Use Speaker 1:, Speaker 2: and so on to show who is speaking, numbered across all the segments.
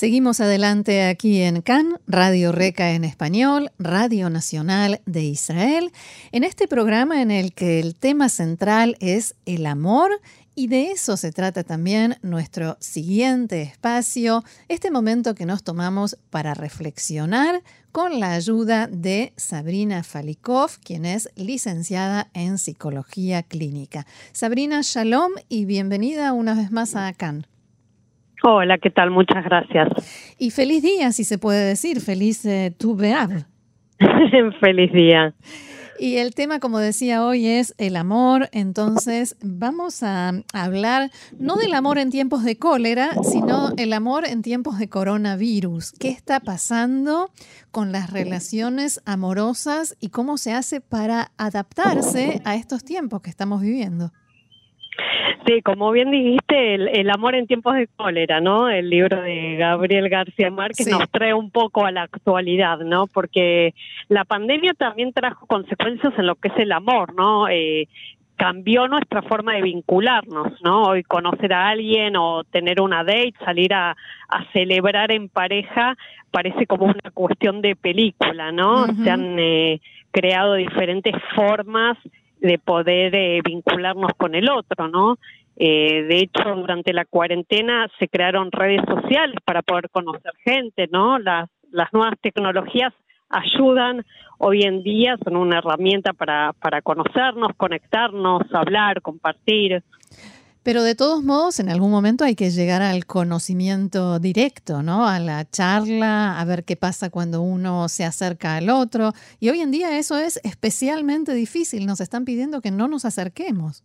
Speaker 1: Seguimos adelante aquí en CAN, Radio Reca en español, Radio Nacional de Israel, en este programa en el que el tema central es el amor y de eso se trata también nuestro siguiente espacio, este momento que nos tomamos para reflexionar con la ayuda de Sabrina Falikov, quien es licenciada en psicología clínica. Sabrina, shalom y bienvenida una vez más a CAN.
Speaker 2: Hola, ¿qué tal? Muchas gracias.
Speaker 1: Y feliz día, si se puede decir, feliz eh, tu
Speaker 2: feliz día.
Speaker 1: Y el tema, como decía hoy, es el amor. Entonces, vamos a hablar no del amor en tiempos de cólera, sino el amor en tiempos de coronavirus. ¿Qué está pasando con las relaciones amorosas y cómo se hace para adaptarse a estos tiempos que estamos viviendo?
Speaker 2: Sí, como bien dijiste, el, amor en tiempos de cólera, ¿no? El libro de Gabriel García Márquez nos trae un poco a la actualidad, ¿no? Porque la pandemia también trajo consecuencias en lo que es el amor, ¿no? Eh, cambió nuestra forma de vincularnos, ¿no? Hoy conocer a alguien o tener una date, salir a, celebrar en pareja, parece como una cuestión de película, ¿no? Se han eh, creado diferentes formas de poder eh, vincularnos con el otro, ¿no? Eh, de hecho, durante la cuarentena se crearon redes sociales para poder conocer gente, ¿no? Las, las nuevas tecnologías ayudan hoy en día, son una herramienta para, para conocernos, conectarnos, hablar, compartir.
Speaker 1: Pero de todos modos, en algún momento hay que llegar al conocimiento directo, ¿no? A la charla, a ver qué pasa cuando uno se acerca al otro. Y hoy en día eso es especialmente difícil. Nos están pidiendo que no nos acerquemos.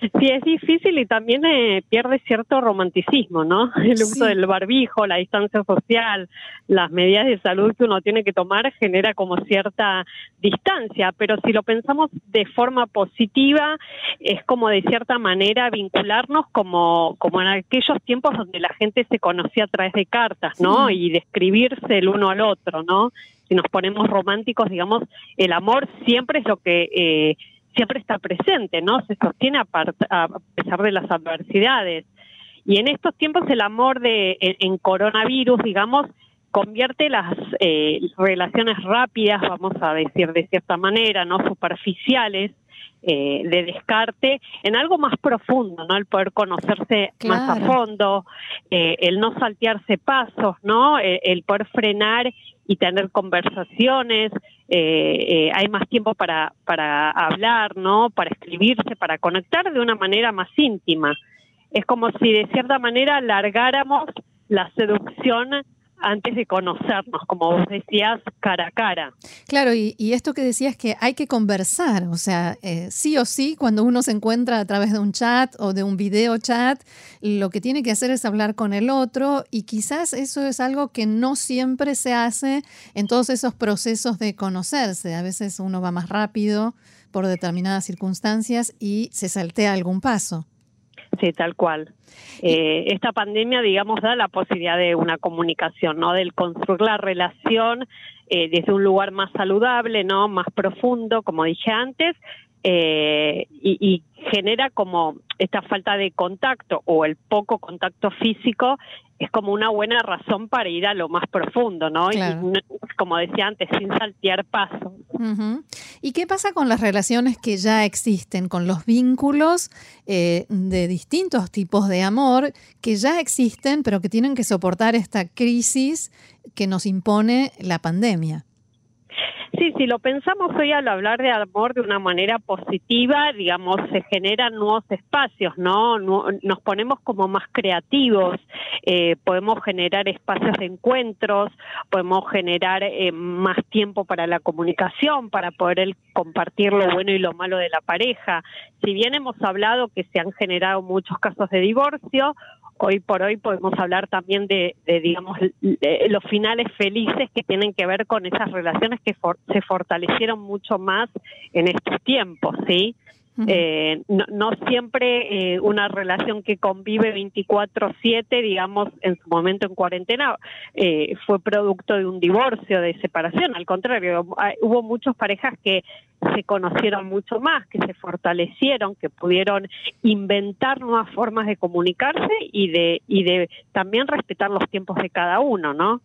Speaker 2: Sí, es difícil y también eh, pierde cierto romanticismo, ¿no? El uso del barbijo, la distancia social, las medidas de salud que uno tiene que tomar genera como cierta distancia, pero si lo pensamos de forma positiva, es como de cierta manera vincularnos como, como en aquellos tiempos donde la gente se conocía a través de cartas, ¿no? Y de escribirse el uno al otro, ¿no? Si nos ponemos románticos, digamos, el amor siempre es lo que... Eh, siempre está presente, ¿no? Se sostiene a, pesar de las adversidades. Y en estos tiempos el amor de en, coronavirus, digamos, convierte las eh, relaciones rápidas, vamos a decir de cierta manera, no superficiales, eh, de descarte en algo más profundo, ¿no? El poder conocerse más a fondo, eh, el no saltearse pasos, ¿no? el poder frenar y tener conversaciones, eh, hay más tiempo para, para hablar, ¿no? Para escribirse, para conectar de una manera más íntima. Es como si de cierta manera alargáramos la seducción antes de conocernos, como vos decías, cara a cara.
Speaker 1: Claro, y, esto que decías que hay que conversar, o sea, eh, sí o sí, cuando uno se encuentra a través de un chat o de un video chat, lo que tiene que hacer es hablar con el otro y quizás eso es algo que no siempre se hace en todos esos procesos de conocerse. A veces uno va más rápido por determinadas circunstancias y se saltea algún paso.
Speaker 2: Sí, tal cual. Eh, esta pandemia, digamos, da la posibilidad de una comunicación, ¿no? Del construir la relación eh, desde un lugar más saludable, ¿no? Más profundo, como dije antes, eh, y, genera como esta falta de contacto o el poco contacto físico es como una buena razón para ir a lo más profundo, ¿no? Y como decía antes, sin saltear pasos.
Speaker 1: ¿Y qué pasa con las relaciones que ya existen, con los vínculos eh, de distintos tipos de amor que ya existen, pero que tienen que soportar esta crisis que nos impone la pandemia?
Speaker 2: Sí, si lo pensamos hoy al hablar de amor de una manera positiva, digamos, se generan nuevos espacios, ¿no? Nos ponemos como más creativos, eh, podemos generar espacios de encuentros, podemos generar eh, más tiempo para la comunicación, para poder compartir lo bueno y lo malo de la pareja. Si bien hemos hablado que se han generado muchos casos de divorcio, hoy por hoy podemos hablar también de, digamos, los finales felices que tienen que ver con esas relaciones que se fortalecieron mucho más en estos tiempos, ¿sí? Eh, no, siempre eh, una relación que convive 24/7, digamos, en su momento en cuarentena, eh, fue producto de un divorcio, de separación. Al contrario, hubo muchas parejas que se conocieron mucho más, que se fortalecieron, que pudieron inventar nuevas formas de comunicarse y de y de también respetar los tiempos de cada uno, ¿no?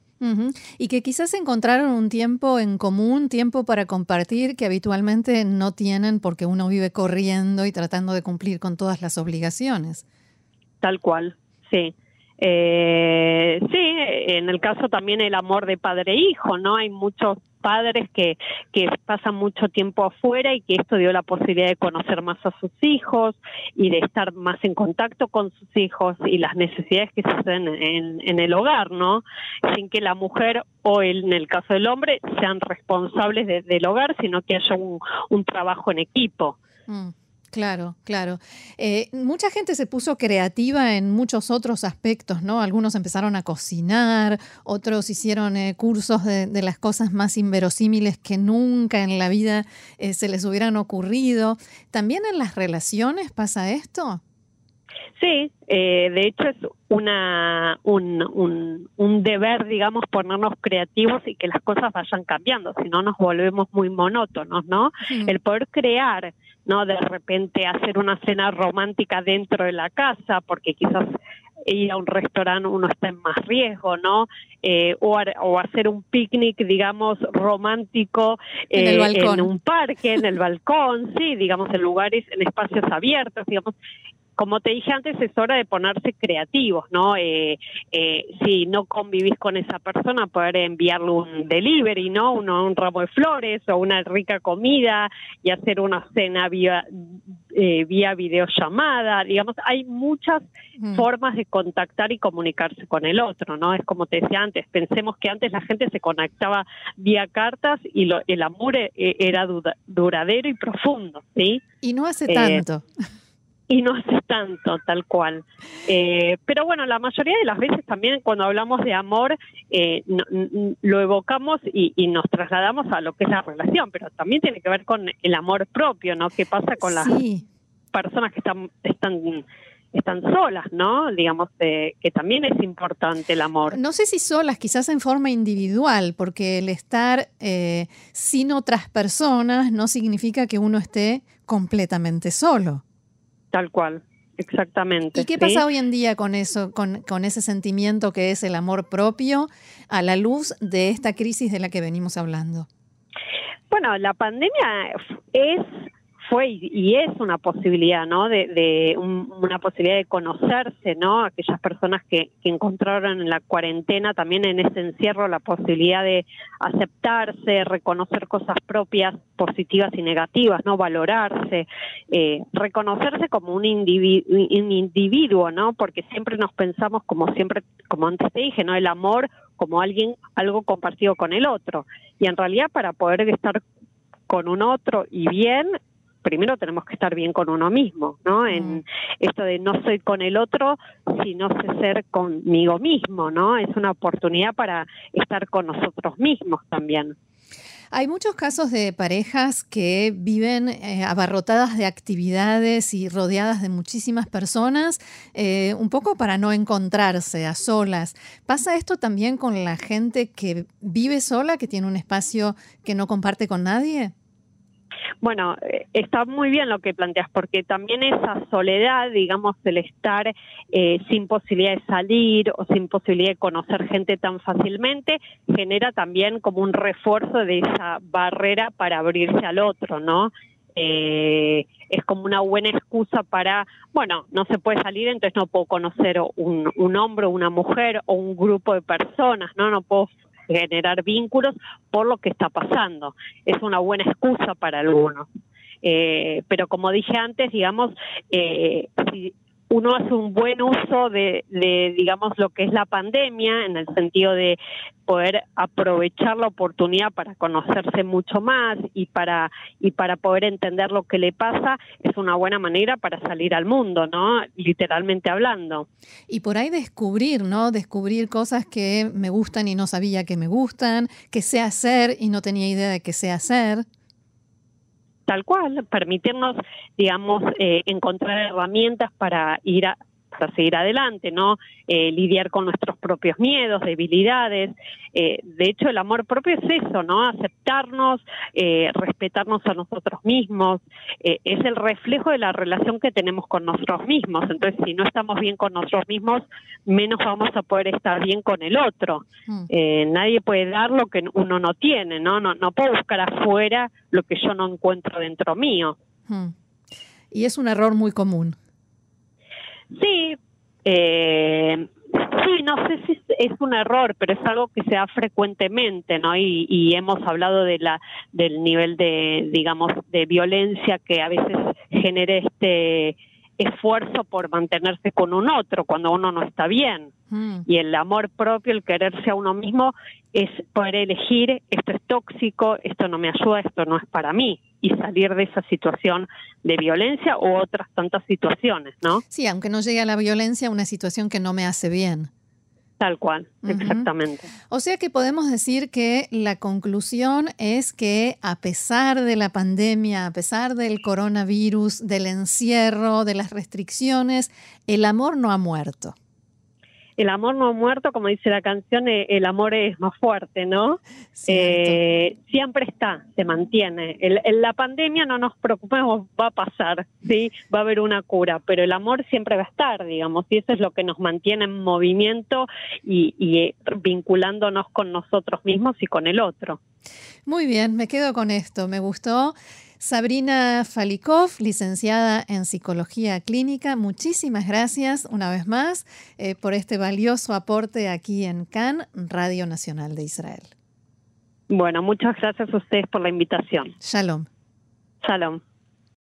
Speaker 1: Y que quizás encontraron un tiempo en común, tiempo para compartir que habitualmente no tienen porque uno vive corriendo y tratando de cumplir con todas las obligaciones.
Speaker 2: Tal cual, sí. Eh, sí, en el caso también el amor de padre e hijo, ¿no? Hay muchos padres que, que pasan mucho tiempo afuera y que esto dio la posibilidad de conocer más a sus hijos y de estar más en contacto con sus hijos y las necesidades que se hacen en, en el hogar, ¿no? Sin que la mujer o en el caso del hombre sean responsables del hogar, sino que haya un, un trabajo en equipo.
Speaker 1: Mm. Claro, claro. Eh, mucha gente se puso creativa en muchos otros aspectos, ¿no? Algunos empezaron a cocinar, otros hicieron eh, cursos de, las cosas más inverosímiles que nunca en la vida eh, se les hubieran ocurrido. ¿También en las relaciones pasa esto?
Speaker 2: Sí, de hecho es una un, un, deber, digamos, ponernos creativos y que las cosas vayan cambiando, si no nos volvemos muy monótonos, ¿no? El poder crear no de repente hacer una cena romántica dentro de la casa porque quizás ir a un restaurante uno está en más riesgo, ¿no? Eh, o, o, hacer un picnic, digamos, romántico
Speaker 1: en,
Speaker 2: eh, en, un parque, en el balcón, sí, digamos, en lugares, en espacios abiertos, digamos, como te dije antes, es hora de ponerse creativos, ¿no? Eh, eh, si no convivís con esa persona, poder enviarle un delivery, ¿no? un ramo de flores o una rica comida y hacer una cena vía, eh, vía videollamada. Digamos, hay muchas formas de contactar y comunicarse con el otro, ¿no? Es como te decía antes, pensemos que antes la gente se conectaba vía cartas y el amor era duradero y profundo, ¿sí?
Speaker 1: Y no hace tanto
Speaker 2: y no hace tanto, tal cual. Eh, pero bueno, la mayoría de las veces también cuando hablamos de amor eh, lo evocamos y, nos trasladamos a lo que es la relación, pero también tiene que ver con el amor propio, ¿no? ¿Qué pasa con las personas que están, están están solas, ¿no? Digamos que también es importante el amor.
Speaker 1: No sé si solas, quizás en forma individual, porque el estar eh, sin otras personas no significa que uno esté completamente solo.
Speaker 2: Tal cual, exactamente.
Speaker 1: ¿Y qué pasa hoy en día con eso, con, con ese sentimiento que es el amor propio a la luz de esta crisis de la que venimos hablando?
Speaker 2: Bueno, la pandemia es fue y, es una posibilidad, ¿no? De, una posibilidad de conocerse, ¿no? Aquellas personas que, encontraron en la cuarentena también en ese encierro la posibilidad de aceptarse, reconocer cosas propias positivas y negativas, ¿no? Valorarse, eh, reconocerse como un, un individuo, ¿no? Porque siempre nos pensamos como siempre, como antes te dije, ¿no? El amor como alguien, algo compartido con el otro. Y en realidad para poder estar con un otro y bien, primero tenemos que estar bien con uno mismo, ¿no? En esto de no soy con el otro, sino sé ser conmigo mismo, ¿no? Es una oportunidad para estar con nosotros mismos también.
Speaker 1: Hay muchos casos de parejas que viven eh, abarrotadas de actividades y rodeadas de muchísimas personas, eh, un poco para no encontrarse a solas. ¿Pasa esto también con la gente que vive sola, que tiene un espacio que no comparte con nadie?
Speaker 2: Bueno, eh, está muy bien lo que planteas, porque también esa soledad, digamos, el estar eh, sin posibilidad de salir o sin posibilidad de conocer gente tan fácilmente, genera también como un refuerzo de esa barrera para abrirse al otro, ¿no? Eh, es como una buena excusa para, bueno, no se puede salir, entonces no puedo conocer un, un hombre, una mujer o un grupo de personas, ¿no? No puedo generar vínculos por lo que está pasando. Es una buena excusa para algunos. Eh, pero como dije antes, digamos, eh, si uno hace un buen uso de, digamos, lo que es la pandemia, en el sentido de poder aprovechar la oportunidad para conocerse mucho más y para, y para poder entender lo que le pasa, es una buena manera para salir al mundo, ¿no? Literalmente hablando.
Speaker 1: Y por ahí descubrir, ¿no? Descubrir cosas que me gustan y no sabía que me gustan, que sé hacer y no tenía idea de que sé hacer.
Speaker 2: Tal cual, permitirnos, digamos, eh, encontrar herramientas para ir a, para seguir adelante, ¿no? Eh, lidiar con nuestros propios miedos, debilidades. Eh, de hecho, el amor propio es eso, ¿no? Aceptarnos, eh, respetarnos a nosotros mismos. es el reflejo de la relación que tenemos con nosotros mismos. Entonces, si no estamos bien con nosotros mismos, menos vamos a poder estar bien con el otro. Mm. nadie puede dar lo que uno no tiene, ¿no? No, no puedo buscar afuera lo que yo no encuentro dentro mío. Mm.
Speaker 1: Y es un error muy común.
Speaker 2: Sí, eh, sí, no sé si es un error, pero es algo que se da frecuentemente, ¿no? Y, y hemos hablado de la del nivel de, digamos, de violencia que a veces genera este esfuerzo por mantenerse con un otro cuando uno no está bien. Mm. Y el amor propio, el quererse a uno mismo, es poder elegir, esto es tóxico, esto no me ayuda, esto no es para mí, y salir de esa situación de violencia u otras tantas situaciones, ¿no?
Speaker 1: Sí, aunque no llegue a la violencia, una situación que no me hace bien.
Speaker 2: Tal cual, exactamente.
Speaker 1: O sea que podemos decir que la conclusión es que a pesar de la pandemia, a pesar del coronavirus, del encierro, de las restricciones, el amor no ha muerto
Speaker 2: el amor no ha muerto, como dice la canción, eh, el amor es más fuerte, ¿no? Eh, siempre está, se mantiene. En la pandemia no nos preocupemos, va a pasar, ¿sí? Va a haber una cura, pero el amor siempre va a estar, digamos, y eso es lo que nos mantiene en movimiento y, y eh, vinculándonos con nosotros mismos y con el otro.
Speaker 1: Muy bien, me quedo con esto, me gustó. Sabrina Falikov, licenciada en Psicología Clínica, muchísimas gracias una vez más eh, por este valioso aporte aquí en CAN, Radio Nacional de Israel.
Speaker 2: Bueno, muchas gracias a ustedes por la invitación.
Speaker 1: Shalom.
Speaker 2: Shalom.